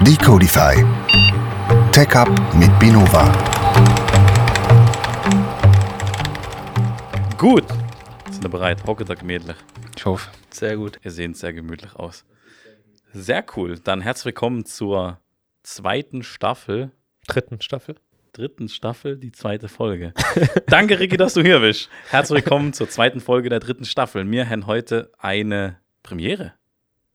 Decodify. Tech Up mit Binova. Gut. Sind ihr bereit? Hocke da gemütlich. Ich hoffe. Sehr gut. Ihr seht sehr gemütlich aus. Sehr cool. Dann herzlich willkommen zur zweiten Staffel, Dritten Staffel. dritten Staffel, die zweite Folge. Danke, Ricky, dass du hier bist. Herzlich willkommen zur zweiten Folge der dritten Staffel. Wir haben heute eine Premiere.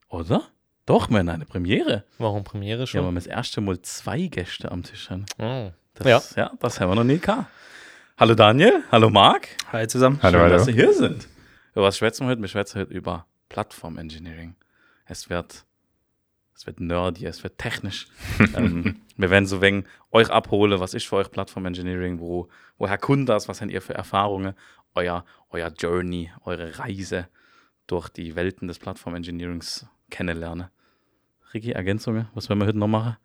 Oder? Doch, haben eine Premiere. Warum Premiere Ja, schon? wir haben das erste Mal zwei Gäste am Tisch. haben. oh. Das, ja. das haben wir noch nie gehabt. Hallo Daniel, hallo Marc. Hi zusammen. Hallo, Schön, hallo. dass Sie hier sind. Über was schwätzen wir heute? Wir schwätzen heute über Plattform Engineering. Es wird, es wird nerdy, es wird technisch. ähm, wir werden so wegen euch abholen, was ist für euch Plattform Engineering, wo, woher kommt das, was habt ihr für Erfahrungen, euer, euer Journey, eure Reise durch die Welten des Plattform Engineerings kennenlernen. Ricky, Ergänzungen, was werden wir heute noch machen?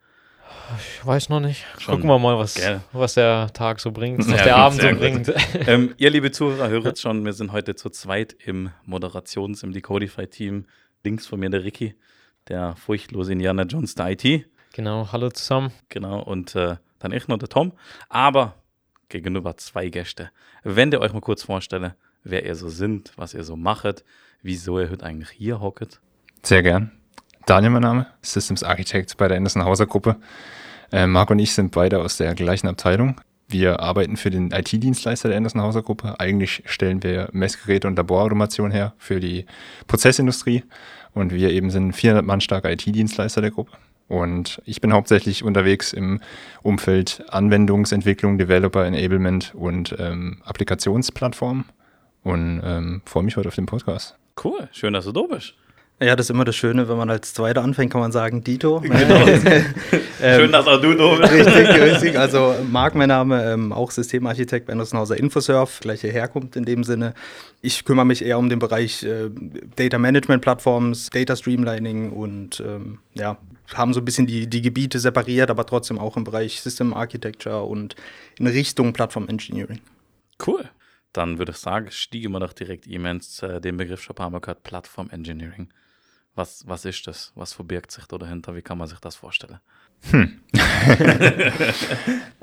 Ich weiß noch nicht. Schon. Gucken wir mal, was, Gell. was der Tag so bringt, was Sehr der Abend so bringt. ähm, ihr liebe Zuhörer, höret schon, wir sind heute zu zweit im Moderations-, im Decodify-Team. Links von mir der Ricky, der furchtlose Indiana Jones der IT. genau, hallo zusammen. Genau, und äh, dann ich noch der Tom. Aber gegenüber zwei Gäste. Wenn ihr euch mal kurz vorstelle, wer ihr so sind, was ihr so machet, wieso ihr heute eigentlich hier hocket. Sehr gern. Daniel, mein Name, Systems Architect bei der Anderson Hauser Gruppe. Äh, Marc und ich sind beide aus der gleichen Abteilung. Wir arbeiten für den IT-Dienstleister der Anderson Hauser Gruppe. Eigentlich stellen wir Messgeräte und Laborautomation her für die Prozessindustrie. Und wir eben sind 400 Mann starker IT-Dienstleister der Gruppe. Und ich bin hauptsächlich unterwegs im Umfeld Anwendungsentwicklung, Developer Enablement und ähm, Applikationsplattformen. Und ähm, freue mich heute auf den Podcast. Cool, schön, dass du da bist. Ja, das ist immer das Schöne, wenn man als Zweiter anfängt, kann man sagen Dito. Genau. schön, dass auch du da bist. Richtig, richtig. Also Marc, mein Name, ähm, auch Systemarchitekt bei Andersenhauser Infosurf, gleiche Herkunft in dem Sinne. Ich kümmere mich eher um den Bereich äh, Data Management Plattforms, Data Streamlining und ähm, ja, haben so ein bisschen die, die Gebiete separiert, aber trotzdem auch im Bereich System Architecture und in Richtung Plattform Engineering. Cool. Dann würde ich sagen, stiegen wir doch direkt immens äh, den Begriff schon gehört, Plattform Engineering. Was, was ist das? Was verbirgt sich da dahinter? Wie kann man sich das vorstellen?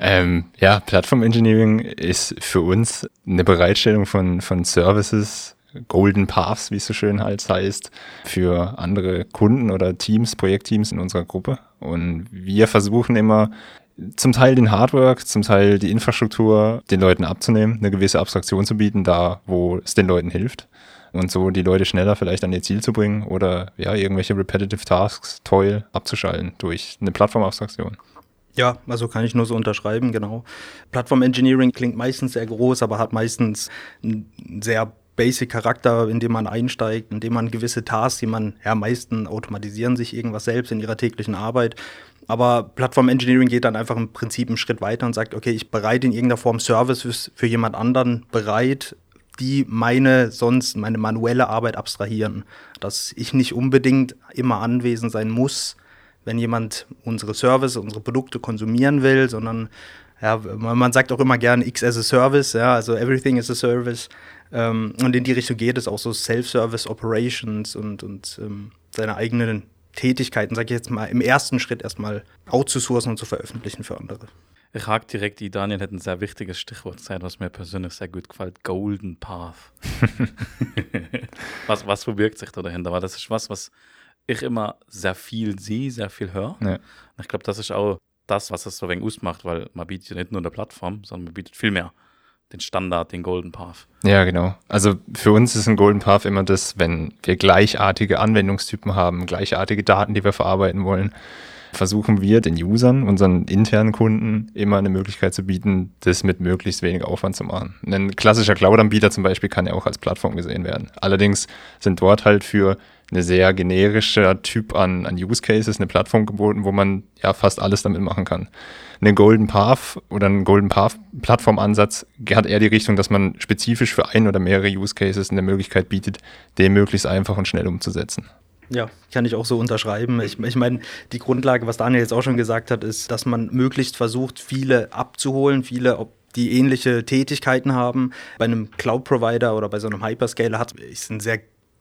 Ähm, ja, Plattform Engineering ist für uns eine Bereitstellung von, von Services, Golden Paths, wie es so schön halt heißt, für andere Kunden oder Teams, Projektteams in unserer Gruppe. Und wir versuchen immer zum Teil den Hardwork, zum Teil die Infrastruktur den Leuten abzunehmen, eine gewisse Abstraktion zu bieten, da wo es den Leuten hilft. Und so die Leute schneller vielleicht an ihr Ziel zu bringen oder ja, irgendwelche repetitive Tasks, Toil abzuschalten durch eine Plattformabstraktion. Ja, also kann ich nur so unterschreiben, genau. Plattform Engineering klingt meistens sehr groß, aber hat meistens einen sehr basic Charakter, in dem man einsteigt, in dem man gewisse Tasks, die man ja meisten automatisieren sich irgendwas selbst in ihrer täglichen Arbeit. Aber Plattform Engineering geht dann einfach im Prinzip einen Schritt weiter und sagt, okay, ich bereite in irgendeiner Form Services für jemand anderen bereit, die meine sonst meine manuelle Arbeit abstrahieren, dass ich nicht unbedingt immer anwesend sein muss, wenn jemand unsere Service, unsere Produkte konsumieren will, sondern ja, man sagt auch immer gerne X as a Service, ja, also everything is a Service. Ähm, und in die Richtung geht es auch so Self-Service Operations und, und ähm, seine eigenen Tätigkeiten, sage ich jetzt mal, im ersten Schritt erstmal outzusourcen und zu veröffentlichen für andere. Ich hake direkt, die Daniel hat ein sehr wichtiges Stichwort gesagt, was mir persönlich sehr gut gefällt. Golden Path. was, was verbirgt sich da dahinter? Weil das ist was, was ich immer sehr viel sehe, sehr viel höre. Ja. Und ich glaube, das ist auch das, was es so ein wenig ausmacht, weil man bietet ja nicht nur eine Plattform, sondern man bietet viel mehr. Den Standard, den Golden Path. Ja, genau. Also für uns ist ein Golden Path immer das, wenn wir gleichartige Anwendungstypen haben, gleichartige Daten, die wir verarbeiten wollen, versuchen wir den Usern, unseren internen Kunden, immer eine Möglichkeit zu bieten, das mit möglichst wenig Aufwand zu machen. Ein klassischer Cloud-Anbieter zum Beispiel kann ja auch als Plattform gesehen werden. Allerdings sind dort halt für eine sehr generischer Typ an, an Use Cases eine Plattform geboten, wo man ja fast alles damit machen kann. Ein Golden Path oder ein Golden Path Plattformansatz hat eher die Richtung, dass man spezifisch für ein oder mehrere Use Cases eine Möglichkeit bietet, den möglichst einfach und schnell umzusetzen. Ja, kann ich auch so unterschreiben. Ich, ich meine, die Grundlage, was Daniel jetzt auch schon gesagt hat, ist, dass man möglichst versucht, viele abzuholen, viele, ob die ähnliche Tätigkeiten haben. Bei einem Cloud-Provider oder bei so einem Hyperscaler hat ist ein sehr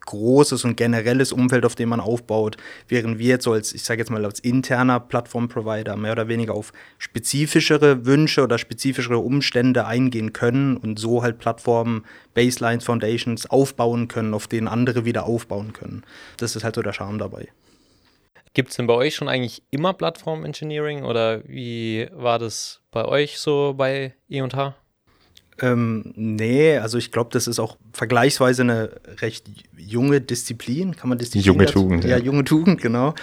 großes und generelles Umfeld, auf dem man aufbaut, während wir jetzt so als, ich sage jetzt mal als interner Plattformprovider mehr oder weniger auf spezifischere Wünsche oder spezifischere Umstände eingehen können und so halt Plattformen, Baselines, Foundations aufbauen können, auf denen andere wieder aufbauen können. Das ist halt so der Charme dabei. Gibt es denn bei euch schon eigentlich immer Plattform-Engineering oder wie war das bei euch so bei E&H? Ähm, nee, also ich glaube, das ist auch vergleichsweise eine recht junge Disziplin. Kann man Disziplin Junge? Tugend, Ja, ja. junge Tugend, genau.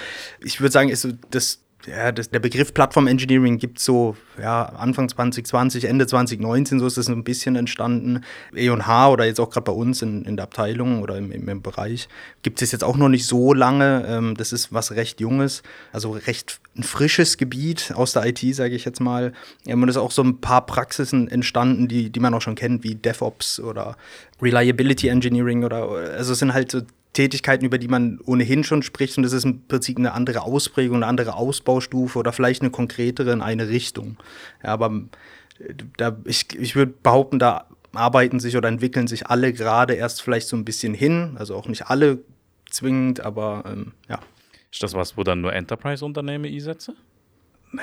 Ich würde sagen, ist so das, ja, das, der Begriff Plattform Engineering gibt so ja, Anfang 2020, Ende 2019, so ist das ein bisschen entstanden. E&H oder jetzt auch gerade bei uns in, in der Abteilung oder im, im, im Bereich gibt es jetzt auch noch nicht so lange. Ähm, das ist was recht Junges, also recht ein frisches Gebiet aus der IT, sage ich jetzt mal. Ja, und es ist auch so ein paar Praxisen entstanden, die, die man auch schon kennt, wie DevOps oder Reliability Engineering oder also es sind halt so Tätigkeiten, über die man ohnehin schon spricht und das ist im Prinzip eine andere Ausprägung, eine andere Ausbaustufe oder vielleicht eine konkretere in eine Richtung. Ja, aber äh, da, ich, ich würde behaupten, da arbeiten sich oder entwickeln sich alle gerade erst vielleicht so ein bisschen hin, also auch nicht alle zwingend, aber ähm, ja. Ist das was, wo dann nur Enterprise-Unternehmen einsetzen?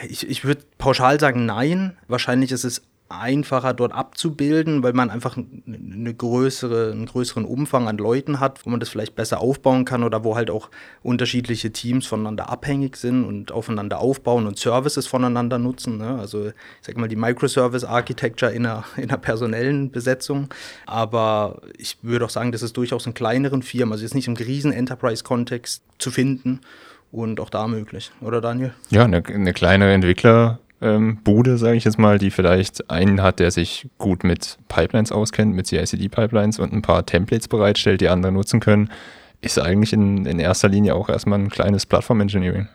Ich, ich würde pauschal sagen, nein. Wahrscheinlich ist es einfacher dort abzubilden, weil man einfach eine größere, einen größeren Umfang an Leuten hat, wo man das vielleicht besser aufbauen kann oder wo halt auch unterschiedliche Teams voneinander abhängig sind und aufeinander aufbauen und Services voneinander nutzen. Ne? Also ich sag mal die Microservice Architecture in einer, in einer personellen Besetzung. Aber ich würde auch sagen, das ist durchaus in kleineren Firmen, also jetzt nicht im riesen Enterprise-Kontext zu finden und auch da möglich. Oder Daniel? Ja, eine, eine kleinere Entwickler. Ähm, Bude, sage ich jetzt mal, die vielleicht einen hat, der sich gut mit Pipelines auskennt, mit CI/CD-Pipelines und ein paar Templates bereitstellt, die andere nutzen können, ist eigentlich in, in erster Linie auch erstmal ein kleines Plattform-Engineering.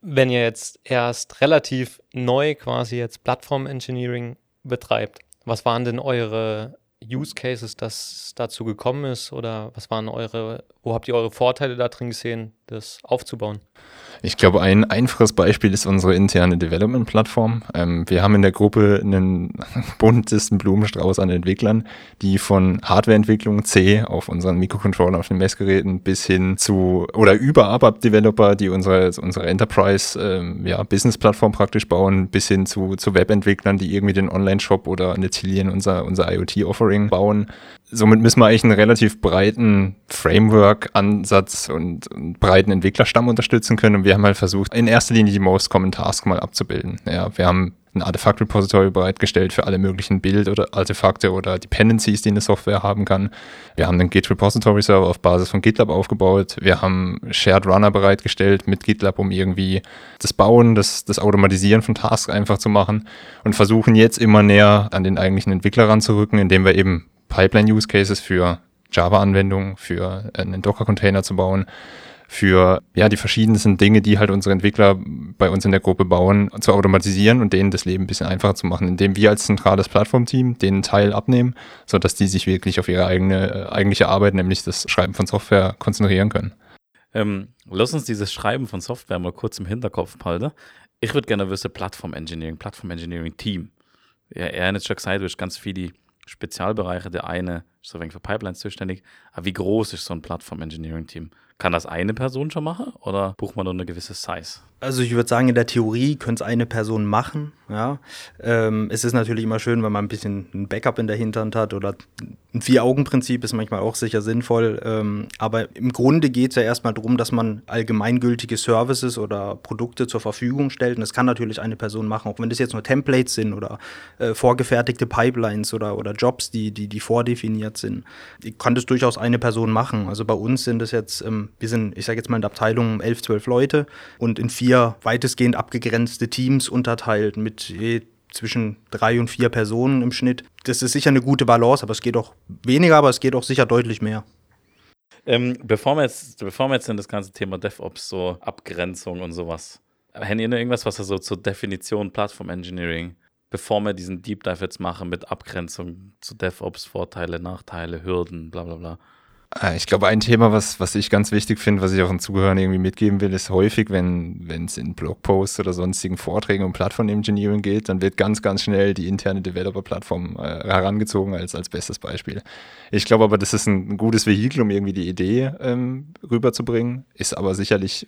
Wenn ihr jetzt erst relativ neu quasi jetzt Plattform-Engineering betreibt, was waren denn eure Use Cases, dass es dazu gekommen ist oder was waren eure, wo habt ihr eure Vorteile da drin gesehen, das aufzubauen? Ich glaube, ein einfaches Beispiel ist unsere interne Development-Plattform. Ähm, wir haben in der Gruppe einen buntesten Blumenstrauß an Entwicklern, die von Hardwareentwicklung C auf unseren Mikrocontroller auf den Messgeräten bis hin zu oder über ABAP-Developer, die unsere, unsere Enterprise ähm, ja, praktisch bauen, bis hin zu, zu Webentwicklern, die irgendwie den Online-Shop oder eine Tillion, unser, unser IoT-Offering bauen. Somit müssen wir eigentlich einen relativ breiten Framework-Ansatz und, und breiten Entwicklerstamm unterstützen können. Und wir haben halt versucht, in erster Linie die Most Common Task mal abzubilden. Ja, wir haben ein Artefakt-Repository bereitgestellt für alle möglichen Bild- oder Artefakte oder Dependencies, die eine Software haben kann. Wir haben einen Git-Repository-Server auf Basis von GitLab aufgebaut. Wir haben Shared Runner bereitgestellt mit GitLab, um irgendwie das Bauen, das, das Automatisieren von Tasks einfach zu machen und versuchen jetzt immer näher an den eigentlichen Entwickler ranzurücken, indem wir eben Pipeline-Use-Cases für Java-Anwendungen, für einen Docker-Container zu bauen, für ja die verschiedensten Dinge, die halt unsere Entwickler bei uns in der Gruppe bauen, zu automatisieren und denen das Leben ein bisschen einfacher zu machen, indem wir als zentrales Plattformteam den Teil abnehmen, sodass die sich wirklich auf ihre eigene eigentliche Arbeit, nämlich das Schreiben von Software, konzentrieren können. Ähm, lass uns dieses Schreiben von Software mal kurz im Hinterkopf behalten. Ich würde gerne wissen, Plattform-Engineering, Plattform-Engineering-Team. Ja, er hat schon gesagt, du hast ganz viele Spezialbereiche. Der eine ist so ein wenig für Pipelines zuständig. Aber wie groß ist so ein Plattform-Engineering-Team? Kann das eine Person schon machen oder braucht man nur eine gewisse Size? Also ich würde sagen, in der Theorie könnte es eine Person machen. Ja. Ähm, es ist natürlich immer schön, wenn man ein bisschen ein Backup in der Hinterhand hat oder ein Vier-Augen-Prinzip ist manchmal auch sicher sinnvoll. Ähm, aber im Grunde geht es ja erstmal darum, dass man allgemeingültige Services oder Produkte zur Verfügung stellt. Und das kann natürlich eine Person machen, auch wenn das jetzt nur Templates sind oder äh, vorgefertigte Pipelines oder, oder Jobs, die, die, die vordefiniert sind. Die kann das durchaus eine Person machen. Also bei uns sind es jetzt, ähm, wir sind, ich sage jetzt mal in der Abteilung elf, zwölf Leute und in vier weitestgehend abgegrenzte Teams unterteilt mit je zwischen drei und vier Personen im Schnitt. Das ist sicher eine gute Balance, aber es geht auch weniger, aber es geht auch sicher deutlich mehr. Ähm, bevor, wir jetzt, bevor wir jetzt in das ganze Thema DevOps, so Abgrenzung und sowas, haben ihr noch irgendwas, was ihr so zur Definition Plattform Engineering, bevor wir diesen Deep Dive jetzt machen mit Abgrenzung zu DevOps, Vorteile, Nachteile, Hürden, bla bla bla? Äh, Ich glaube, ein Thema, was, was ich ganz wichtig finde, was ich auch den Zuhörern irgendwie mitgeben will, ist häufig, wenn es in Blogposts oder sonstigen Vorträgen um Plattform-Engineering geht, dann wird ganz, ganz schnell die interne Developer-Plattform äh, herangezogen als, als bestes Beispiel. Ich glaube aber, das ist ein gutes Vehikel, um irgendwie die Idee ähm, rüberzubringen, ist aber sicherlich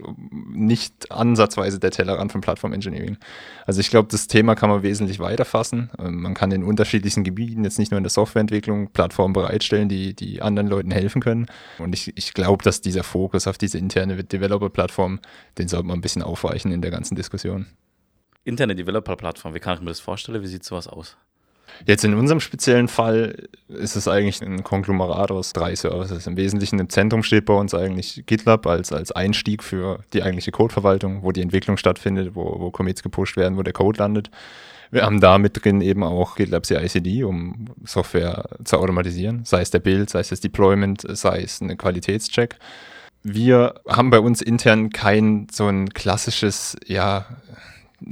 nicht ansatzweise der Tellerrand von Plattform-Engineering. Also ich glaube, das Thema kann man wesentlich weiter fassen. Ähm, man kann in unterschiedlichsten Gebieten, jetzt nicht nur in der Softwareentwicklung, Plattformen bereitstellen, die, die anderen Leuten helfen können. Und ich, ich glaube, dass dieser Fokus auf diese interne Developer-Plattform, den sollte man ein bisschen aufweichen in der ganzen Diskussion. Interne Developer-Plattform, wie kann ich mir das vorstellen? Wie sieht sowas aus? Jetzt in unserem speziellen Fall ist es eigentlich ein Konglomerat aus drei Services. Im Wesentlichen im Zentrum steht bei uns eigentlich GitLab als, als Einstieg für die eigentliche Codeverwaltung, wo die Entwicklung stattfindet, wo, wo Commits gepusht werden, wo der Code landet. Wir haben da mit drin eben auch GitLab CI/CD, um Software zu automatisieren, sei es der Build, sei es das Deployment, sei es ein Qualitätscheck. Wir haben bei uns intern kein so ein klassisches, ja,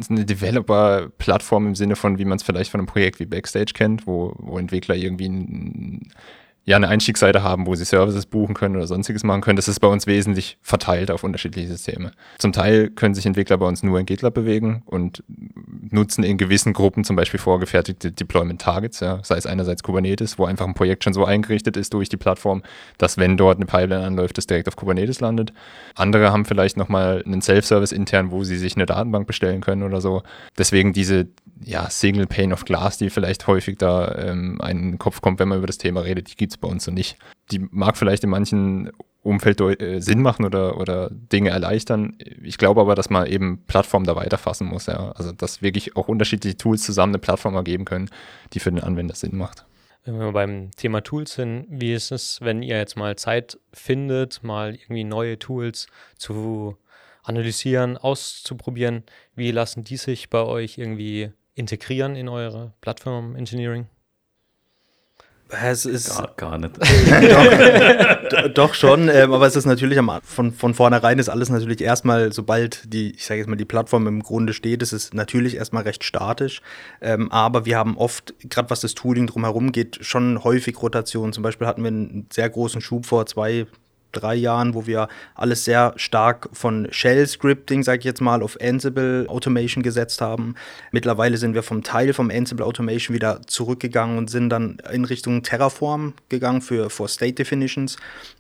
eine Developer-Plattform im Sinne von, wie man es vielleicht von einem Projekt wie Backstage kennt, wo, wo Entwickler irgendwie ein, ja, eine Einstiegsseite haben, wo sie Services buchen können oder sonstiges machen können. Das ist bei uns wesentlich verteilt auf unterschiedliche Systeme. Zum Teil können sich Entwickler bei uns nur in GitLab bewegen und nutzen in gewissen Gruppen zum Beispiel vorgefertigte Deployment Targets, ja, sei es einerseits Kubernetes, wo einfach ein Projekt schon so eingerichtet ist durch die Plattform, dass wenn dort eine Pipeline anläuft, es direkt auf Kubernetes landet. Andere haben vielleicht nochmal einen Self-Service intern, wo sie sich eine Datenbank bestellen können oder so. Deswegen diese ja, Single Pane of Glass, die vielleicht häufig da ähm, einen Kopf kommt, wenn man über das Thema redet, die gibt es bei uns so nicht. Die mag vielleicht in manchen Umfeld äh, Sinn machen oder, oder Dinge erleichtern. Ich glaube aber, dass man eben Plattformen da weiterfassen muss. Ja. Also, dass wirklich auch unterschiedliche Tools zusammen eine Plattform ergeben können, die für den Anwender Sinn macht. Wenn wir beim Thema Tools sind, wie ist es, wenn ihr jetzt mal Zeit findet, mal irgendwie neue Tools zu analysieren, auszuprobieren? Wie lassen die sich bei euch irgendwie integrieren in eure Plattform Engineering? Es ist Gar, gar nicht. doch, doch schon, ähm, aber es ist natürlich am, von, von vornherein ist alles natürlich erstmal, sobald die, ich sage jetzt mal, die Plattform im Grunde steht, ist es natürlich erstmal recht statisch. Ähm, aber wir haben oft, gerade was das Tooling drumherum geht, schon häufig Rotationen. Zum Beispiel hatten wir einen sehr großen Schub vor zwei, drei Jahren, wo wir alles sehr stark von Shell-Scripting, sage ich jetzt mal, auf Ansible Automation gesetzt haben. Mittlerweile sind wir vom Teil vom Ansible Automation wieder zurückgegangen und sind dann in Richtung Terraform gegangen für, für State Definitions.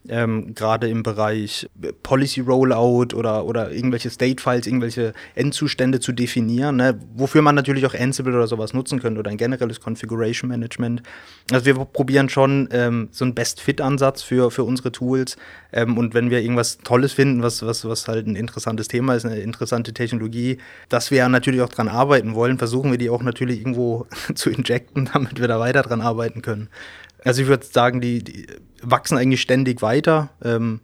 Ähm, Gerade im Bereich Policy Rollout oder, oder irgendwelche State-Files, irgendwelche Endzustände zu definieren, ne? wofür man natürlich auch Ansible oder sowas nutzen könnte oder ein generelles Configuration Management. Also wir probieren schon ähm, so einen Best-Fit-Ansatz für, für unsere Tools. Ähm, und wenn wir irgendwas Tolles finden, was, was, was halt ein interessantes Thema ist, eine interessante Technologie, dass wir ja natürlich auch dran arbeiten wollen, versuchen wir die auch natürlich irgendwo zu injecten, damit wir da weiter dran arbeiten können. Also ich würde sagen, die, die, wachsen eigentlich ständig weiter. Ähm.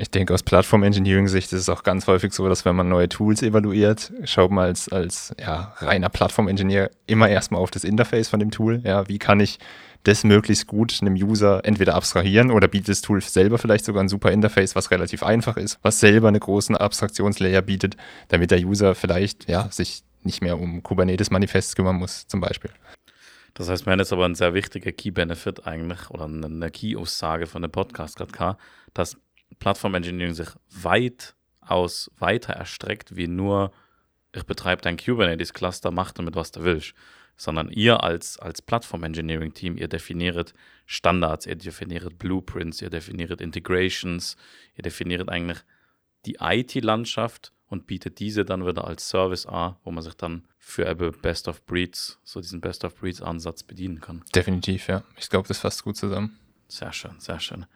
Ich denke, aus Plattform-Engineering-Sicht ist es auch ganz häufig so, dass wenn man neue Tools evaluiert, schaut man als, als ja, reiner Plattform-Engineer immer erstmal auf das Interface von dem Tool. Ja, wie kann ich das möglichst gut einem User entweder abstrahieren oder bietet das Tool selber vielleicht sogar ein super Interface, was relativ einfach ist, was selber eine großen Abstraktionslayer bietet, damit der User vielleicht ja, sich nicht mehr um Kubernetes-Manifests kümmern muss, zum Beispiel. Das heißt, wir haben jetzt aber ein sehr wichtiger Key-Benefit eigentlich oder eine Key-Aussage von dem Podcast gerade, dass Plattform-Engineering sich weitaus weiter erstreckt, wie nur, ich betreibe dein Kubernetes-Cluster, mach damit, was du willst. Sondern ihr als, als Plattform-Engineering-Team, ihr definiert Standards, ihr definiert Blueprints, ihr definiert Integrations, ihr definiert eigentlich die IT-Landschaft und bietet diese dann wieder als Service an, wo man sich dann für eben Best of Breeds, so diesen Best of Breeds Ansatz bedienen kann. Definitiv, ja. Ich glaube, das fasst gut zusammen. Sehr schön, sehr schön.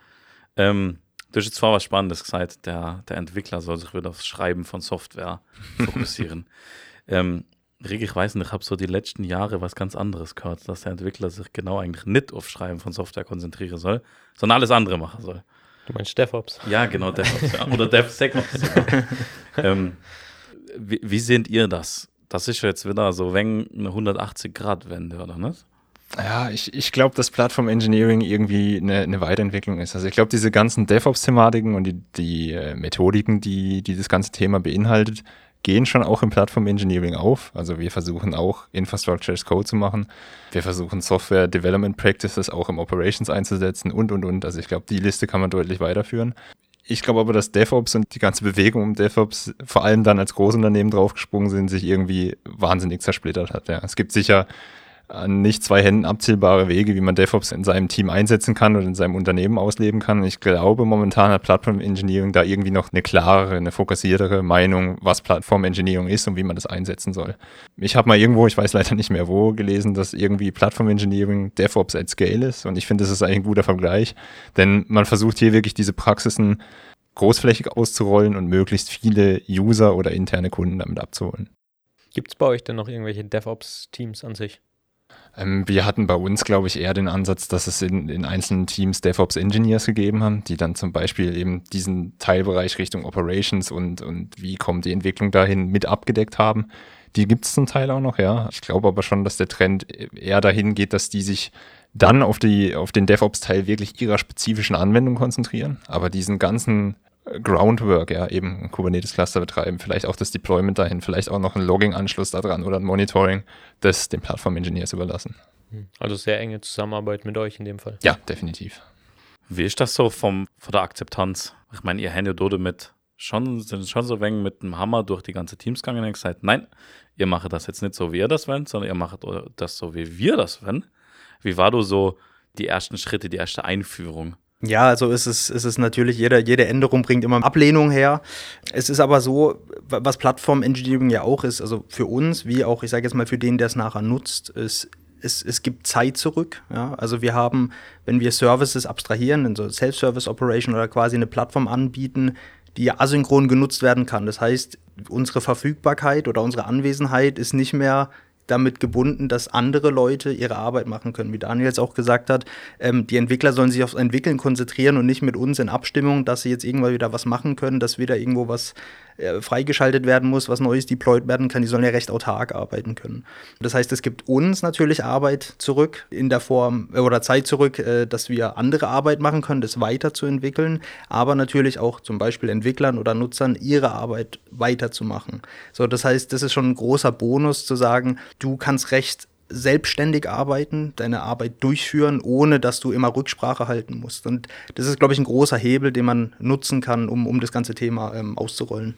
Ähm, du hast jetzt zwar was Spannendes gesagt, der, der Entwickler soll sich wieder aufs Schreiben von Software fokussieren. ähm, Rick, ich weiß nicht, ich habe so die letzten Jahre was ganz anderes gehört, dass der Entwickler sich genau eigentlich nicht auf Schreiben von Software konzentrieren soll, sondern alles andere machen soll. Du meinst DevOps? Ja, genau, DevOps. ja. Oder DevSecOps. Ähm, wie, wie seht ihr das? Das ist jetzt wieder so wenn eine 180-Grad-Wende, oder nicht? Ja, ich, ich glaube, dass Plattform Engineering irgendwie eine, eine Weiterentwicklung ist. Also ich glaube, diese ganzen DevOps-Thematiken und die, die äh, Methodiken, die, die das ganze Thema beinhaltet, gehen schon auch im Plattform Engineering auf. Also wir versuchen auch Infrastructure as Code zu machen. Wir versuchen Software Development Practices auch im Operations einzusetzen und, und, und. Also ich glaube, die Liste kann man deutlich weiterführen. Ich glaube aber, dass DevOps und die ganze Bewegung um DevOps vor allem dann als Großunternehmen draufgesprungen sind, sich irgendwie wahnsinnig zersplittert hat. Ja. Es gibt sicher an nicht zwei Händen abzählbare Wege, wie man DevOps in seinem Team einsetzen kann oder in seinem Unternehmen ausleben kann. Ich glaube, momentan hat Plattform Engineering da irgendwie noch eine klarere, eine fokussiertere Meinung, was Plattform Engineering ist und wie man das einsetzen soll. Ich habe mal irgendwo, ich weiß leider nicht mehr wo, gelesen, dass irgendwie Plattform Engineering DevOps at Scale ist und ich finde, das ist eigentlich ein guter Vergleich, denn man versucht hier wirklich diese Praxisen großflächig auszurollen und möglichst viele User oder interne Kunden damit abzuholen. Gibt es bei euch denn noch irgendwelche DevOps-Teams an sich? Ähm, wir hatten bei uns, glaube ich, eher den Ansatz, dass es in, in einzelnen Teams DevOps Engineers gegeben haben, die dann zum Beispiel eben diesen Teilbereich Richtung Operations und, und wie kommt die Entwicklung dahin mit abgedeckt haben. Die gibt es zum Teil auch noch, ja. Ich glaube aber schon, dass der Trend eher dahin geht, dass die sich dann auf, die, auf den DevOps-Teil wirklich ihrer spezifischen Anwendung konzentrieren. Aber diesen ganzen Groundwork, ja, eben ein Kubernetes-Cluster betreiben, vielleicht auch das Deployment dahin, vielleicht auch noch ein Logging-Anschluss da dran oder ein Monitoring, das den Plattform-Engineers überlassen. Hm. Also sehr enge Zusammenarbeit mit euch in dem Fall. Ja, definitiv. Wie ist das so vom, von der Akzeptanz? Ich meine, ihr händet dort mit schon, sind schon so wenig mit dem Hammer durch die ganze Teams gegangen und gesagt, nein, ihr macht das jetzt nicht so, wie ihr das wollt, sondern ihr macht das so, wie wir das wollen. Wie war du so die ersten Schritte, die erste Einführung? Ja, also ist es, ist es natürlich, jede, jede Änderung bringt immer Ablehnung her. Es ist aber so, was Plattform-Engineering ja auch ist, also für uns, wie auch, ich sage jetzt mal, für den, der es nachher nutzt, ist, es, es gibt Zeit zurück. Ja? Also wir haben, wenn wir Services abstrahieren, in so Self-Service-Operation oder quasi eine Plattform anbieten, die asynchron genutzt werden kann. Das heißt, unsere Verfügbarkeit oder unsere Anwesenheit ist nicht mehr damit gebunden, dass andere Leute ihre Arbeit machen können. Wie Daniel jetzt auch gesagt hat, ähm, die Entwickler sollen sich aufs Entwickeln konzentrieren und nicht mit uns in Abstimmung, dass sie jetzt irgendwann wieder was machen können, dass wieder irgendwo was äh, freigeschaltet werden muss, was Neues deployed werden kann. Die sollen ja recht autark arbeiten können. Das heißt, es gibt uns natürlich Arbeit zurück in der Form äh, oder Zeit zurück, äh, dass wir andere Arbeit machen können, das weiterzuentwickeln, aber natürlich auch zum Beispiel Entwicklern oder Nutzern ihre Arbeit weiterzumachen. So, das heißt, das ist schon ein großer Bonus zu sagen, du kannst recht selbstständig arbeiten, deine Arbeit durchführen, ohne dass du immer Rücksprache halten musst. Und das ist, glaube ich, ein großer Hebel, den man nutzen kann, um, um das ganze Thema ähm, auszurollen.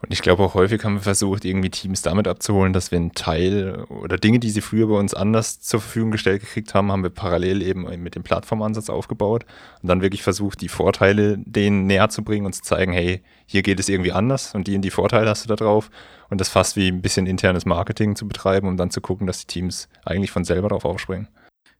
Und ich glaube auch häufig haben wir versucht, irgendwie Teams damit abzuholen, dass wir einen Teil oder Dinge, die sie früher bei uns anders zur Verfügung gestellt gekriegt haben, haben wir parallel eben mit dem Plattformansatz aufgebaut und dann wirklich versucht, die Vorteile denen näher zu bringen und zu zeigen, hey, hier geht es irgendwie anders und die und die Vorteile hast du da drauf und das fast wie ein bisschen internes Marketing zu betreiben, um dann zu gucken, dass die Teams eigentlich von selber darauf aufspringen.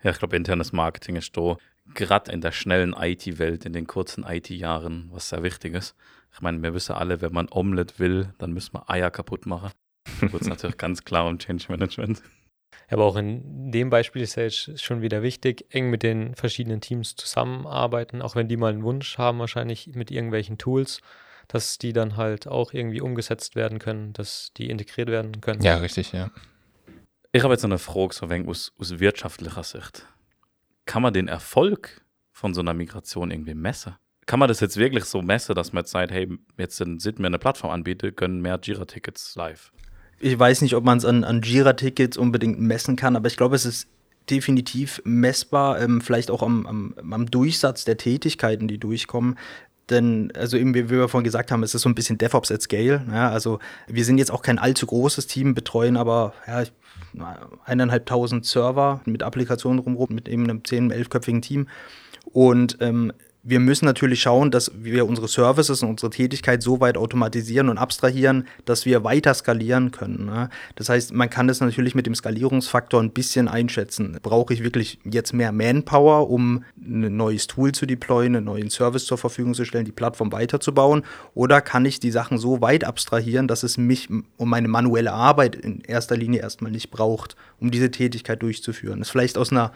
Ja, ich glaube, internes Marketing ist da gerade in der schnellen IT-Welt, in den kurzen IT-Jahren, was sehr wichtig ist. Ich meine, wir wissen alle, wenn man Omelette will, dann müssen wir Eier kaputt machen. Da wird es natürlich ganz klar um Change Management. Aber auch in dem Beispiel ist ja jetzt schon wieder wichtig, eng mit den verschiedenen Teams zusammenarbeiten, auch wenn die mal einen Wunsch haben, wahrscheinlich mit irgendwelchen Tools, dass die dann halt auch irgendwie umgesetzt werden können, dass die integriert werden können. Ja, richtig, ja. Ich habe jetzt eine Frage, so ein aus, aus wirtschaftlicher Sicht. Kann man den Erfolg von so einer Migration irgendwie messen? Kann man das jetzt wirklich so messen, dass man jetzt sagt, hey, jetzt sind, wir eine Plattform anbietet, können mehr Jira-Tickets live? Ich weiß nicht, ob man es an, an Jira-Tickets unbedingt messen kann, aber ich glaube, es ist definitiv messbar, ähm, vielleicht auch am, am, am, Durchsatz der Tätigkeiten, die durchkommen. Denn, also eben, wie wir vorhin gesagt haben, es ist so ein bisschen DevOps at Scale. Ja, also wir sind jetzt auch kein allzu großes Team, betreuen aber ja, eineinhalbtausend Server mit Applikationen rumrum, mit eben einem 10-, 11-köpfigen Team. Und ähm, wir müssen natürlich schauen, dass wir unsere Services und unsere Tätigkeit so weit automatisieren und abstrahieren, dass wir weiter skalieren können. Ne? Das heißt, man kann das natürlich mit dem Skalierungsfaktor ein bisschen einschätzen. Brauche ich wirklich jetzt mehr Manpower, um ein neues Tool zu deployen, einen neuen Service zur Verfügung zu stellen, die Plattform weiterzubauen? Oder kann ich die Sachen so weit abstrahieren, dass es mich um meine manuelle Arbeit in erster Linie erstmal nicht braucht, um diese Tätigkeit durchzuführen? Das ist vielleicht aus einer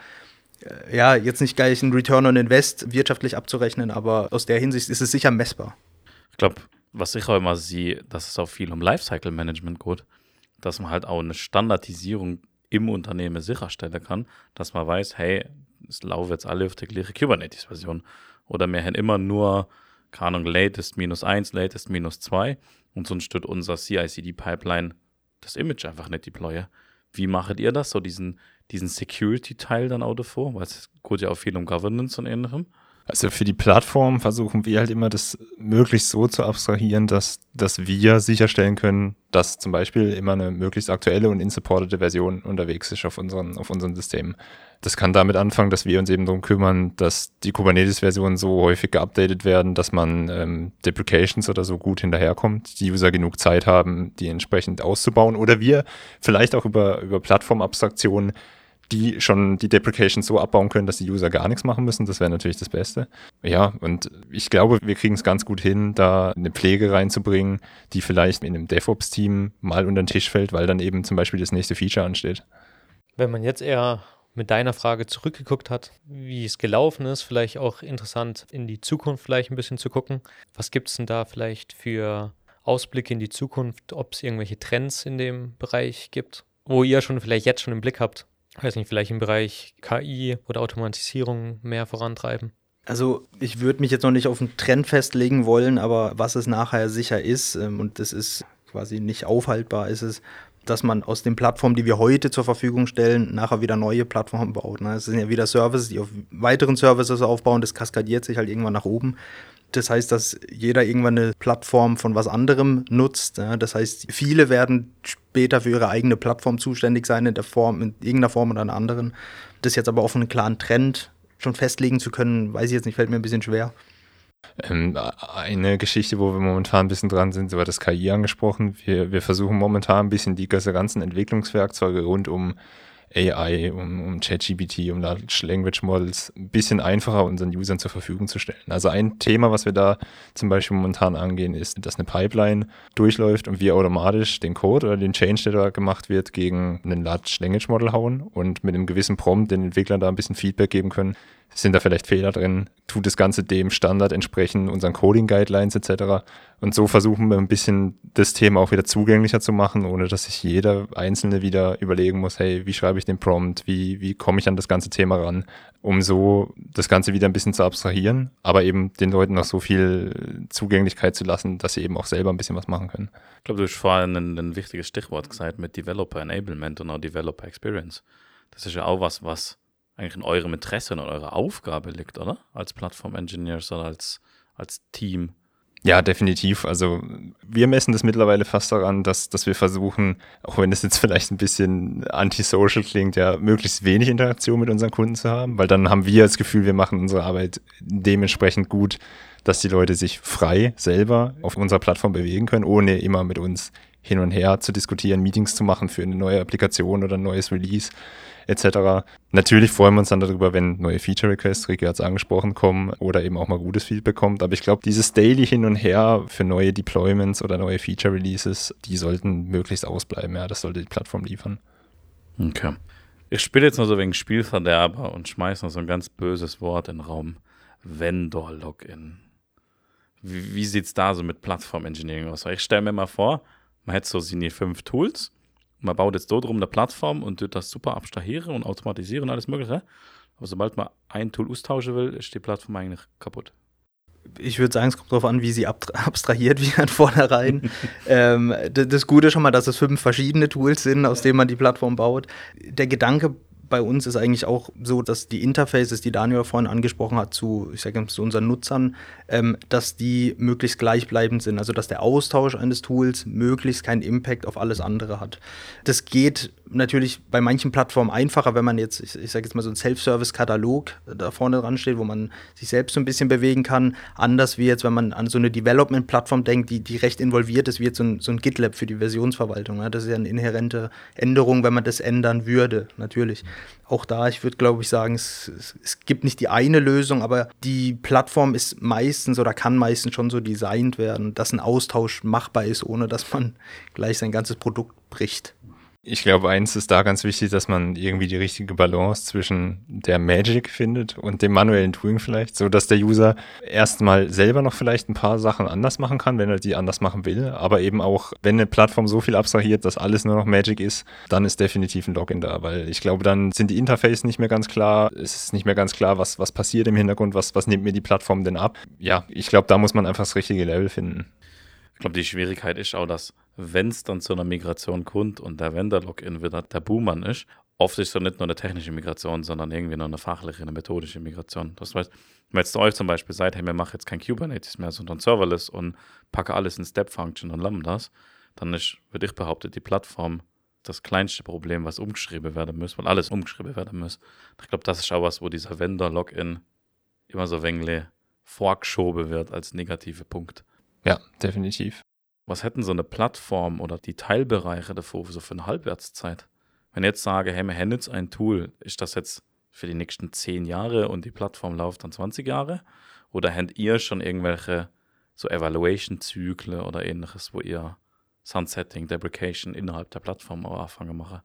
ja, jetzt nicht gleich ein Return on Invest wirtschaftlich abzurechnen, aber aus der Hinsicht ist es sicher messbar. Ich glaube, was ich auch immer sehe, dass es auch viel um Lifecycle Management geht, dass man halt auch eine Standardisierung im Unternehmen sicherstellen kann, dass man weiß, hey, es laufen jetzt alle auf der gleichen Kubernetes-Version. Oder wir haben immer nur, keine Ahnung, latest minus eins, latest minus zwei. und sonst stört unser CI-CD-Pipeline das Image einfach nicht deployen. Wie macht ihr das? So diesen, diesen Security-Teil dann auch davor? Weil es geht ja auch viel um Governance und ähnlichem. Also für die Plattform versuchen wir halt immer das möglichst so zu abstrahieren, dass, dass wir sicherstellen können, dass zum Beispiel immer eine möglichst aktuelle und insupportete Version unterwegs ist auf unseren, auf unseren Systemen. Das kann damit anfangen, dass wir uns eben darum kümmern, dass die Kubernetes-Versionen so häufig geupdatet werden, dass man ähm, Deprecations oder so gut hinterherkommt, die User genug Zeit haben, die entsprechend auszubauen oder wir vielleicht auch über, über Plattformabstraktionen die schon die Deprecation so abbauen können, dass die User gar nichts machen müssen. Das wäre natürlich das Beste. Ja, und ich glaube, wir kriegen es ganz gut hin, da eine Pflege reinzubringen, die vielleicht in einem DevOps-Team mal unter den Tisch fällt, weil dann eben zum Beispiel das nächste Feature ansteht. Wenn man jetzt eher mit deiner Frage zurückgeguckt hat, wie es gelaufen ist, vielleicht auch interessant in die Zukunft vielleicht ein bisschen zu gucken. Was gibt es denn da vielleicht für Ausblicke in die Zukunft, ob es irgendwelche Trends in dem Bereich gibt, wo ihr schon vielleicht jetzt schon im Blick habt? Weiß nicht, vielleicht im Bereich KI oder Automatisierung mehr vorantreiben? Also ich würde mich jetzt noch nicht auf einen Trend festlegen wollen, aber was es nachher sicher ist, ähm, und das ist quasi nicht aufhaltbar, ist es, dass man aus den Plattformen, die wir heute zur Verfügung stellen, nachher wieder neue Plattformen baut. Ne? Es sind ja wieder Services, die auf weiteren Services aufbauen, das kaskadiert sich halt irgendwann nach oben. Das heißt, dass jeder irgendwann eine Plattform von was anderem nutzt. Das heißt, viele werden später für ihre eigene Plattform zuständig sein, in der Form, in irgendeiner Form oder einer anderen. Das jetzt aber auf einen klaren Trend schon festlegen zu können, weiß ich jetzt nicht, fällt mir ein bisschen schwer. Ähm, eine Geschichte, wo wir momentan ein bisschen dran sind, war das KI angesprochen. Wir, wir versuchen momentan ein bisschen die ganzen Entwicklungswerkzeuge rund um AI, um, um ChatGPT, um Large Language Models ein bisschen einfacher unseren Usern zur Verfügung zu stellen. Also ein Thema, was wir da zum Beispiel momentan angehen, ist, dass eine Pipeline durchläuft und wir automatisch den Code oder den Change, der da gemacht wird, gegen einen Large Language Model hauen und mit einem gewissen Prompt den Entwicklern da ein bisschen Feedback geben können, sind da vielleicht Fehler drin? Tut das Ganze dem Standard entsprechen, unseren Coding-Guidelines etc.? Und so versuchen wir ein bisschen das Thema auch wieder zugänglicher zu machen, ohne dass sich jeder Einzelne wieder überlegen muss, hey, wie schreibe ich den Prompt? Wie, wie komme ich an das ganze Thema ran? Um so das Ganze wieder ein bisschen zu abstrahieren, aber eben den Leuten noch so viel Zugänglichkeit zu lassen, dass sie eben auch selber ein bisschen was machen können. Ich glaube, du hast vorhin ein, ein wichtiges Stichwort gesagt mit Developer Enablement und auch Developer Experience. Das ist ja auch was, was eigentlich in eurem Interesse und in eurer Aufgabe liegt, oder? Als Plattform-Engineers oder als, als Team. Ja, definitiv. Also wir messen das mittlerweile fast daran, dass, dass wir versuchen, auch wenn das jetzt vielleicht ein bisschen antisocial klingt, ja, möglichst wenig Interaktion mit unseren Kunden zu haben, weil dann haben wir das Gefühl, wir machen unsere Arbeit dementsprechend gut, dass die Leute sich frei selber auf unserer Plattform bewegen können, ohne immer mit uns hin und her zu diskutieren, Meetings zu machen für eine neue Applikation oder ein neues Release etc. Natürlich freuen wir uns dann darüber, wenn neue Feature-Requests, Ricky hat es angesprochen, kommen oder eben auch mal gutes Feedback kommt. Aber ich glaube, dieses Daily hin und her für neue Deployments oder neue Feature-Releases, die sollten möglichst ausbleiben. Ja, das sollte die Plattform liefern. Okay. Ich spiele jetzt noch so wegen Spielverderber und schmeiße noch so ein ganz böses Wort in den Raum. Vendor-Login. Wie, wie sieht es da so mit Plattform-Engineering aus? Ich stelle mir mal vor, man hätte so seine fünf Tools man baut jetzt dort rum eine Plattform und tut das super abstrahieren und automatisieren und alles Mögliche. Aber sobald man ein Tool austauschen will, ist die Plattform eigentlich kaputt. Ich würde sagen, es kommt darauf an, wie sie abstrahiert wird vornherein. ähm, das Gute ist schon mal, dass es fünf verschiedene Tools sind, aus denen man die Plattform baut. Der Gedanke bei uns ist eigentlich auch so, dass die Interfaces, die Daniel vorhin angesprochen hat, zu, ich sage zu unseren Nutzern, ähm, dass die möglichst gleichbleibend sind. Also dass der Austausch eines Tools möglichst keinen Impact auf alles andere hat. Das geht natürlich bei manchen Plattformen einfacher, wenn man jetzt, ich, ich sage jetzt mal so ein Self-Service-Katalog da vorne dran steht, wo man sich selbst so ein bisschen bewegen kann. Anders wie jetzt, wenn man an so eine Development-Plattform denkt, die, die recht involviert ist, wie jetzt so ein, so ein GitLab für die Versionsverwaltung. Ja. Das ist ja eine inhärente Änderung, wenn man das ändern würde, natürlich. Auch da, ich würde glaube ich sagen, es, es, es gibt nicht die eine Lösung, aber die Plattform ist meistens oder kann meistens schon so designt werden, dass ein Austausch machbar ist, ohne dass man gleich sein ganzes Produkt bricht. Ich glaube, eins ist da ganz wichtig, dass man irgendwie die richtige Balance zwischen der Magic findet und dem manuellen Tooling vielleicht, so dass der User erstmal selber noch vielleicht ein paar Sachen anders machen kann, wenn er die anders machen will, aber eben auch, wenn eine Plattform so viel abstrahiert, dass alles nur noch Magic ist, dann ist definitiv ein Login da, weil ich glaube, dann sind die Interface nicht mehr ganz klar, es ist nicht mehr ganz klar, was, was passiert im Hintergrund, was, was nimmt mir die Plattform denn ab. Ja, ich glaube, da muss man einfach das richtige Level finden glaube, die Schwierigkeit ist auch, dass, wenn es dann zu einer Migration kommt und der Vendor-Login wieder der Buhmann ist, oft ist es nicht nur eine technische Migration, sondern irgendwie noch eine fachliche, eine methodische Migration. Das heißt, wenn jetzt euch zum Beispiel seid, hey, wir machen jetzt kein Kubernetes mehr, sondern Serverless und packe alles in Step-Function und Lambdas, dann ist, würde ich behaupten, die Plattform das kleinste Problem, was umgeschrieben werden muss, weil alles umgeschrieben werden muss. Ich glaube, das ist auch was, wo dieser Vendor-Login immer so wenig vorgeschoben wird als negative Punkt. Ja, definitiv. Was hätten so eine Plattform oder die Teilbereiche davor so für eine Halbwertszeit? Wenn ich jetzt sage, hey, wir haben jetzt ein Tool, ist das jetzt für die nächsten zehn Jahre und die Plattform läuft dann 20 Jahre? Oder habt ihr schon irgendwelche so Evaluation-Zyklen oder ähnliches, wo ihr Sunsetting, Deprecation innerhalb der Plattform auch anfangen machen?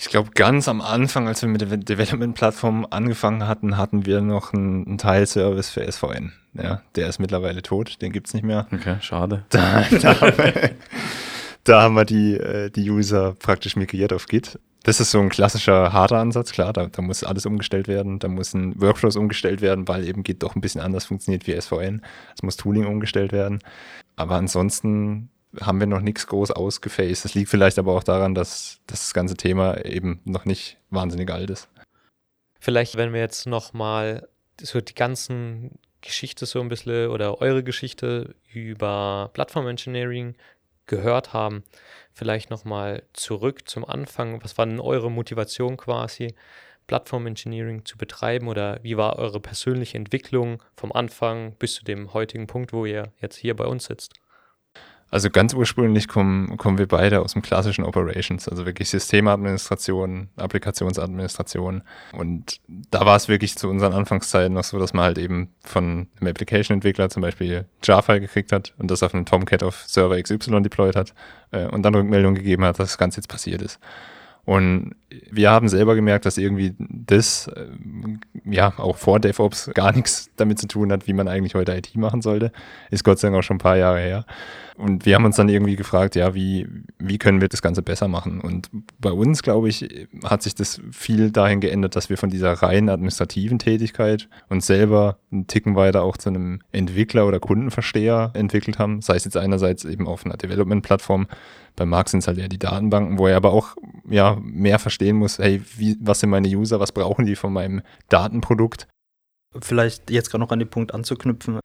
Ich glaube, ganz am Anfang, als wir mit der Development-Plattform angefangen hatten, hatten wir noch einen, einen Teilservice für SVN. Ja, der ist mittlerweile tot, den gibt es nicht mehr. Okay, schade. Da, da, haben, wir, da haben wir die, äh, die User praktisch migriert auf Git. Das ist so ein klassischer harter Ansatz, klar, da, da muss alles umgestellt werden, da müssen Workflows umgestellt werden, weil eben Git doch ein bisschen anders funktioniert wie SVN. Es muss Tooling umgestellt werden. Aber ansonsten haben wir noch nichts groß ausgefaced. Das liegt vielleicht aber auch daran, dass, dass das ganze Thema eben noch nicht wahnsinnig alt ist. Vielleicht, wenn wir jetzt nochmal so die ganzen Geschichte so ein bisschen oder eure Geschichte über Plattform Engineering gehört haben, vielleicht nochmal zurück zum Anfang. Was war denn eure Motivation quasi, Plattform Engineering zu betreiben oder wie war eure persönliche Entwicklung vom Anfang bis zu dem heutigen Punkt, wo ihr jetzt hier bei uns sitzt? Also ganz ursprünglich kommen, kommen wir beide aus dem klassischen Operations, also wirklich Systemadministration, Applikationsadministration. Und da war es wirklich zu unseren Anfangszeiten noch so, dass man halt eben von einem Application-Entwickler zum Beispiel Java gekriegt hat und das auf einen Tomcat auf Server XY deployed hat äh, und dann Rückmeldung gegeben hat, dass das Ganze jetzt passiert ist. Und wir haben selber gemerkt, dass irgendwie das, äh, ja, auch vor DevOps gar nichts damit zu tun hat, wie man eigentlich heute IT machen sollte. Ist Gott sei Dank auch schon ein paar Jahre her. Und wir haben uns dann irgendwie gefragt, ja, wie, wie können wir das Ganze besser machen? Und bei uns, glaube ich, hat sich das viel dahin geändert, dass wir von dieser rein administrativen Tätigkeit uns selber einen Ticken weiter auch zu einem Entwickler oder Kundenversteher entwickelt haben. Sei es jetzt einerseits eben auf einer Development-Plattform. Bei Marc sind es halt eher die Datenbanken, wo er aber auch ja, mehr verstehen muss, hey, wie, was sind meine User, was brauchen die von meinem Datenprodukt? Vielleicht jetzt gerade noch an den Punkt anzuknüpfen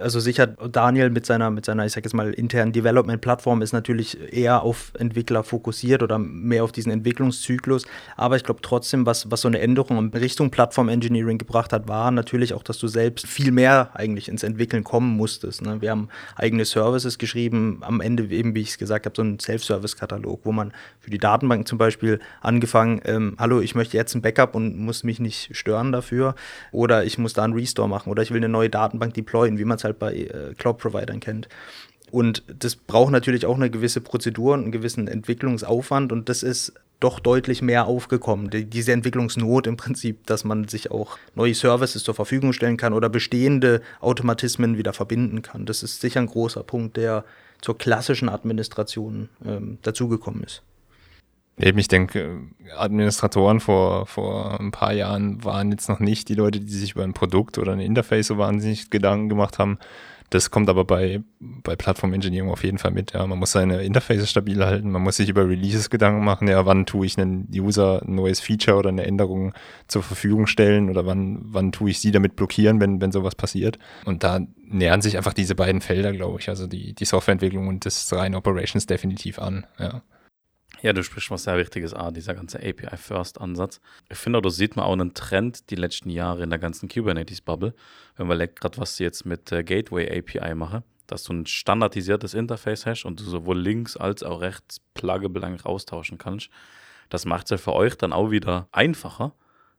also sicher Daniel mit seiner, mit seiner, ich sag jetzt mal, internen Development-Plattform ist natürlich eher auf Entwickler fokussiert oder mehr auf diesen Entwicklungszyklus. Aber ich glaube trotzdem, was, was so eine Änderung in Richtung Plattform-Engineering gebracht hat, war natürlich auch, dass du selbst viel mehr eigentlich ins Entwickeln kommen musstest. Ne? Wir haben eigene Services geschrieben, am Ende eben, wie ich es gesagt habe, so ein Self-Service-Katalog, wo man für die Datenbank zum Beispiel angefangen, ähm, hallo, ich möchte jetzt ein Backup und muss mich nicht stören dafür. Oder ich muss da einen Restore machen oder ich will eine neue Datenbank deployen, wie man es halt bei äh, Cloud-Providern kennt. Und das braucht natürlich auch eine gewisse Prozedur und einen gewissen Entwicklungsaufwand und das ist doch deutlich mehr aufgekommen. Die, diese Entwicklungsnot im Prinzip, dass man sich auch neue Services zur Verfügung stellen kann oder bestehende Automatismen wieder verbinden kann. Das ist sicher ein großer Punkt, der zur klassischen Administration ähm, dazugekommen ist. Eben, ich denke, Administratoren vor, vor ein paar Jahren waren jetzt noch nicht die Leute, die sich über ein Produkt oder ein Interface so wahnsinnig Gedanken gemacht haben. Das kommt aber bei, bei Plattform Engineering auf jeden Fall mit. Ja, man muss seine Interfaces stabil halten, man muss sich über Releases Gedanken machen. Ja, wann tue ich einen User ein neues Feature oder eine Änderung zur Verfügung stellen oder wann, wann tue ich sie damit blockieren, wenn, wenn sowas passiert. Und da nähern sich einfach diese beiden Felder, glaube ich, also die, die Softwareentwicklung und das reine Operations definitiv an. Ja. Ja, du sprichst was sehr Wichtiges an, dieser ganze API-First-Ansatz. Ich finde, da sieht man auch einen Trend die letzten Jahre in der ganzen Kubernetes-Bubble, wenn man gerade, was sie jetzt mit äh, Gateway-API machen, dass du ein standardisiertes Interface hast und du sowohl links als auch rechts pluggable eigentlich austauschen kannst. Das macht es ja für euch dann auch wieder einfacher,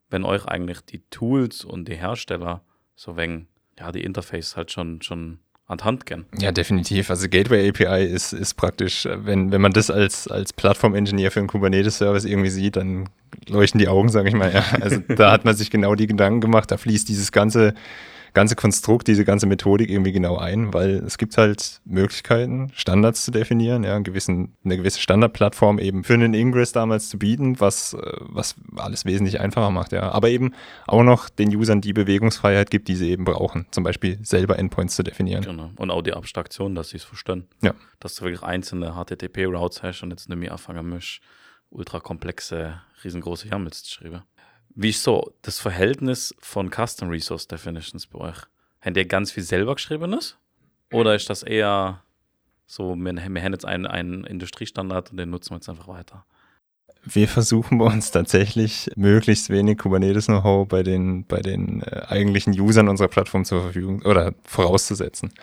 wenn euch eigentlich die Tools und die Hersteller so wenn ja, die Interface halt schon, schon an die Hand gehen. Ja, definitiv. Also Gateway API ist, ist praktisch, wenn, wenn man das als, als Plattform-Engineer für einen Kubernetes-Service irgendwie sieht, dann leuchten die Augen, sage ich mal. Ja. Also da hat man sich genau die Gedanken gemacht, da fließt dieses ganze ganze Konstrukt, diese ganze Methodik irgendwie genau ein, weil es gibt halt Möglichkeiten, Standards zu definieren, ja, einen gewissen, eine gewisse Standardplattform eben für einen Ingress damals zu bieten, was, äh, was alles wesentlich einfacher macht, ja. Aber eben auch noch den Usern die Bewegungsfreiheit gibt, die sie eben brauchen. Zum Beispiel selber Endpoints zu definieren. Genau. Und auch die Abstraktion, dass sie es verstehen. Ja. Dass du wirklich einzelne HTTP-Routes hast und jetzt nicht mehr anfangen musst, ultra komplexe, riesengroße YAMLs zu schreiben. Wie ist so das Verhältnis von Custom Resource Definitions bei euch? Habt ihr ganz viel selber geschriebenes? Oder ist das eher so, wir, wir haben jetzt einen, einen Industriestandard und den nutzen wir jetzt einfach weiter? Wir versuchen bei uns tatsächlich möglichst wenig Kubernetes-Know-how bei den, bei den äh, eigentlichen Usern unserer Plattform zur Verfügung oder vorauszusetzen.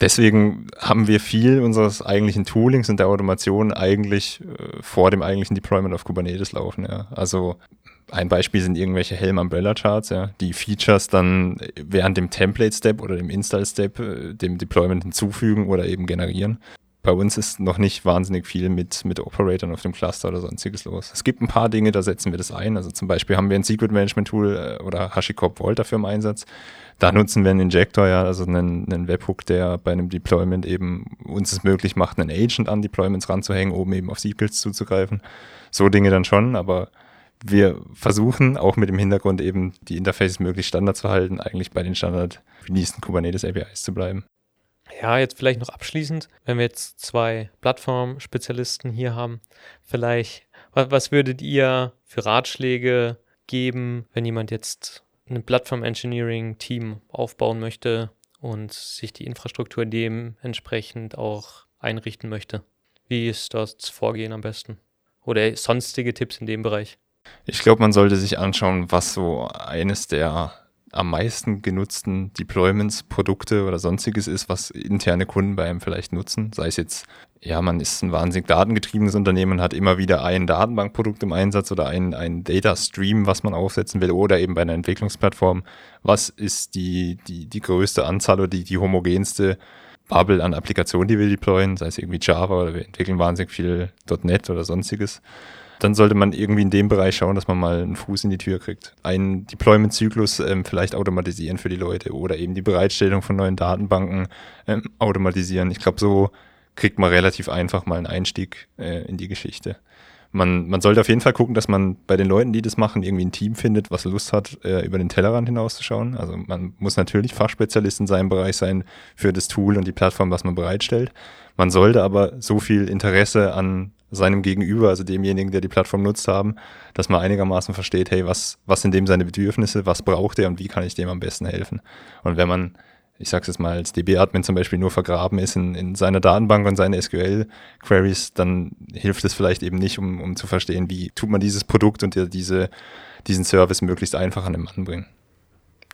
Deswegen haben wir viel unseres eigentlichen Toolings und der Automation eigentlich äh, vor dem eigentlichen Deployment auf Kubernetes laufen. Ja. Also ein Beispiel sind irgendwelche Helm Umbrella Charts, ja, die Features dann während dem Template Step oder dem Install Step äh, dem Deployment hinzufügen oder eben generieren. Bei uns ist noch nicht wahnsinnig viel mit, mit Operatoren auf dem Cluster oder sonstiges los. Es gibt ein paar Dinge, da setzen wir das ein. Also zum Beispiel haben wir ein Secret Management Tool äh, oder HashiCorp Vault dafür im Einsatz. Da nutzen wir einen Injector, ja, also einen, einen Webhook, der bei einem Deployment eben uns es möglich macht, einen Agent an Deployments ranzuhängen, oben eben auf Secrets zuzugreifen. So Dinge dann schon, aber wir versuchen auch mit dem Hintergrund eben die Interfaces möglichst standard zu halten, eigentlich bei den standard released Kubernetes APIs zu bleiben. Ja, jetzt vielleicht noch abschließend, wenn wir jetzt zwei Plattform-Spezialisten hier haben, vielleicht, was würdet ihr für Ratschläge geben, wenn jemand jetzt ein Plattform-Engineering-Team aufbauen möchte und sich die Infrastruktur dementsprechend auch einrichten möchte? Wie ist das Vorgehen am besten? Oder sonstige Tipps in dem Bereich? Ich glaube, man sollte sich anschauen, was so eines der am meisten genutzten Deployments, Produkte oder sonstiges ist, was interne Kunden bei einem vielleicht nutzen. Sei es jetzt, ja, man ist ein wahnsinnig datengetriebenes Unternehmen und hat immer wieder ein Datenbankprodukt im Einsatz oder ein, ein Data Stream, was man aufsetzen will, oder eben bei einer Entwicklungsplattform. Was ist die, die, die größte Anzahl oder die, die homogenste Bubble an Applikationen, die wir deployen, sei es irgendwie Java oder wir entwickeln wahnsinnig viel .NET oder sonstiges dann sollte man irgendwie in dem Bereich schauen, dass man mal einen Fuß in die Tür kriegt. Einen Deployment-Zyklus ähm, vielleicht automatisieren für die Leute oder eben die Bereitstellung von neuen Datenbanken ähm, automatisieren. Ich glaube, so kriegt man relativ einfach mal einen Einstieg äh, in die Geschichte. Man, man sollte auf jeden Fall gucken, dass man bei den Leuten, die das machen, irgendwie ein Team findet, was Lust hat, äh, über den Tellerrand hinauszuschauen. Also man muss natürlich Fachspezialist in seinem Bereich sein für das Tool und die Plattform, was man bereitstellt. Man sollte aber so viel Interesse an seinem Gegenüber, also demjenigen, der die Plattform nutzt, haben, dass man einigermaßen versteht, hey, was, was sind dem seine Bedürfnisse, was braucht er und wie kann ich dem am besten helfen. Und wenn man, ich sage es jetzt mal, als DB-Admin zum Beispiel nur vergraben ist in, in seiner Datenbank und seine SQL-Queries, dann hilft es vielleicht eben nicht, um, um zu verstehen, wie tut man dieses Produkt und diese, diesen Service möglichst einfach an den Mann bringen.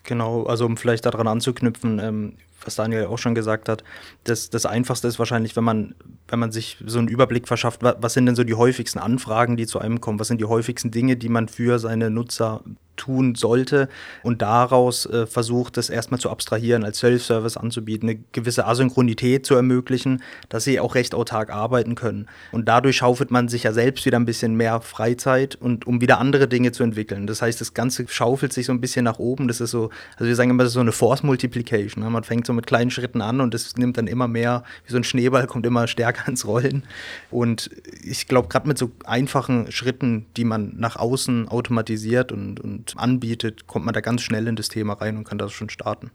Genau, also um vielleicht daran anzuknüpfen, ähm, was Daniel auch schon gesagt hat, das, das Einfachste ist wahrscheinlich, wenn man, wenn man sich so einen Überblick verschafft, was sind denn so die häufigsten Anfragen, die zu einem kommen, was sind die häufigsten Dinge, die man für seine Nutzer tun sollte und daraus äh, versucht, das erstmal zu abstrahieren, als Self-Service anzubieten, eine gewisse Asynchronität zu ermöglichen, dass sie auch recht autark arbeiten können. Und dadurch schaufelt man sich ja selbst wieder ein bisschen mehr Freizeit und um wieder andere Dinge zu entwickeln. Das heißt, das Ganze schaufelt sich so ein bisschen nach oben. Das ist so, also wir sagen immer, das ist so eine Force Multiplication. Ne? Man fängt so mit kleinen Schritten an und das nimmt dann immer mehr, wie so ein Schneeball, kommt immer stärker ins Rollen. Und ich glaube, gerade mit so einfachen Schritten, die man nach außen automatisiert und, und anbietet, kommt man da ganz schnell in das Thema rein und kann das schon starten.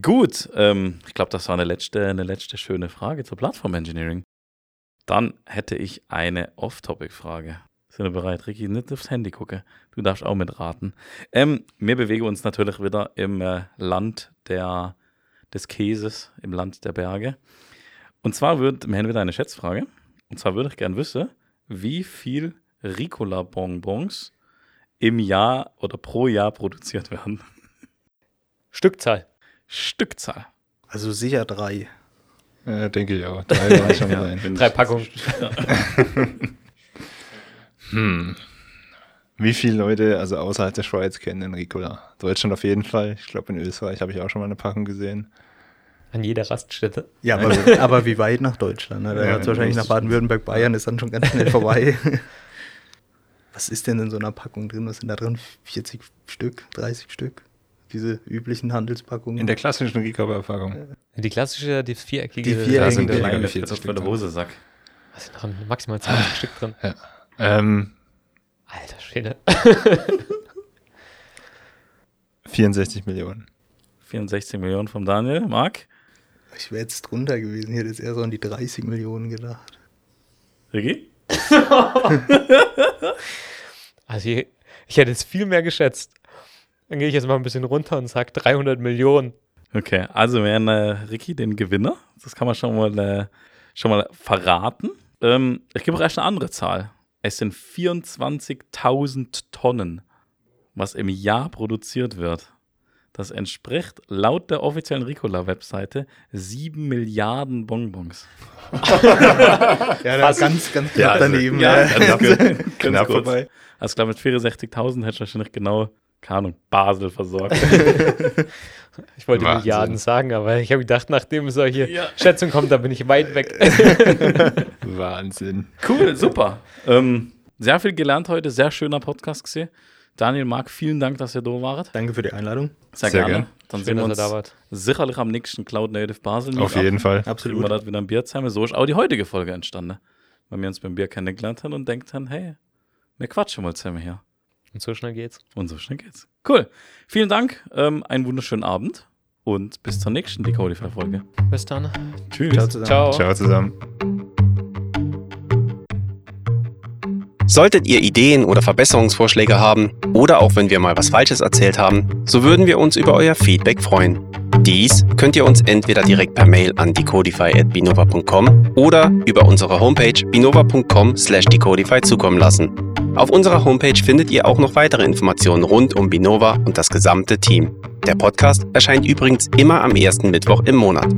Gut, ähm, ich glaube, das war eine letzte, eine letzte schöne Frage zur Plattform Engineering. Dann hätte ich eine Off-Topic-Frage. Sind wir bereit, Ricky? Nicht aufs Handy gucken. Du darfst auch mitraten. Ähm, wir bewegen uns natürlich wieder im äh, Land der, des Käses, im Land der Berge. Und zwar wird, wir haben wieder eine Schätzfrage. Und zwar würde ich gerne wissen, wie viel Ricola-Bonbons im Jahr oder pro Jahr produziert werden? Stückzahl. Stückzahl. Also sicher drei. Ja, denke ich auch. Drei war schon rein. Drei Packungen. hm. Wie viele Leute, also außerhalb der Schweiz, kennen den Ricola? Deutschland auf jeden Fall. Ich glaube, in Österreich habe ich auch schon mal eine Packung gesehen. An jeder Raststätte. Ja, aber, aber wie weit nach Deutschland? Ne? Da ja, hört es wahrscheinlich nach Baden-Württemberg, Bayern, ist dann schon ganz schnell vorbei. was ist denn in so einer Packung drin? Was sind da drin? 40 Stück, 30 Stück? Diese üblichen Handelspackungen. In der klassischen Ricover-Verpackung. Die klassische, die viereckige. Die viereckige, Da sind Ja, ja, 40 Das für Stück. Hosesack. Da sind noch maximal 20 Stück drin. Ähm, Alter Schwede. 64 Millionen. 64 Millionen vom Daniel. Marc? Ich wäre jetzt drunter gewesen. Ich hätte jetzt eher so an die 30 Millionen gedacht. Ricky? Also ich, ich hätte es viel mehr geschätzt. Dann gehe ich jetzt mal ein bisschen runter und sage 300 Millionen. Okay, also wir haben äh, Ricky den Gewinner. Das kann man schon mal, äh, schon mal verraten. Ähm, ich gebe auch erst eine andere Zahl. Es sind 24.000 Tonnen, was im Jahr produziert wird. Das entspricht laut der offiziellen Ricola-Webseite 7 Milliarden Bonbons. Ja, da ganz, ganz knapp also, daneben. ja, ja. ganz gut. Ganz Knapp vorbei. Also ich glaube, mit 64.000 hätte ich wahrscheinlich genau, keine Ahnung, Basel versorgt. Ich wollte Wahnsinn. Milliarden sagen, aber ich habe gedacht, nachdem solche Ja. Schätzung kommt, da bin ich weit weg. Wahnsinn. Cool, super. ähm, sehr viel gelernt heute, sehr schöner Podcast gesehen. Daniel, Marc, vielen Dank, dass ihr da wart. Danke für die Einladung. Sehr, Sehr gerne. gern. Dann Schön, sehen wir uns da wart. sicherlich am nächsten Cloud Native Basel. Auf jeden Fall. Kriegen wir Absolut. dort wieder ein Bier zusammen. So ist auch die heutige Folge entstanden. Weil wir uns beim Bier kennengelernt haben und denkt haben, hey, wir quatschen mal zusammen hier. Und so schnell geht's. Und so schnell geht's. Cool. Vielen Dank, ähm, einen wunderschönen Abend und bis zur nächsten Decodify-Folge. Bis dann. Tschüss. Ciao zusammen. Ciao. Ciao zusammen. Solltet ihr Ideen oder Verbesserungsvorschläge haben oder auch wenn wir mal was Falsches erzählt haben, so würden wir uns über euer Feedback freuen. Dies könnt ihr uns entweder direkt per Mail an decodify.binova.com oder über unsere Homepage binova.com/decodify zukommen lassen. Auf unserer Homepage findet ihr auch noch weitere Informationen rund um Binova und das gesamte Team. Der Podcast erscheint übrigens immer am ersten Mittwoch im Monat.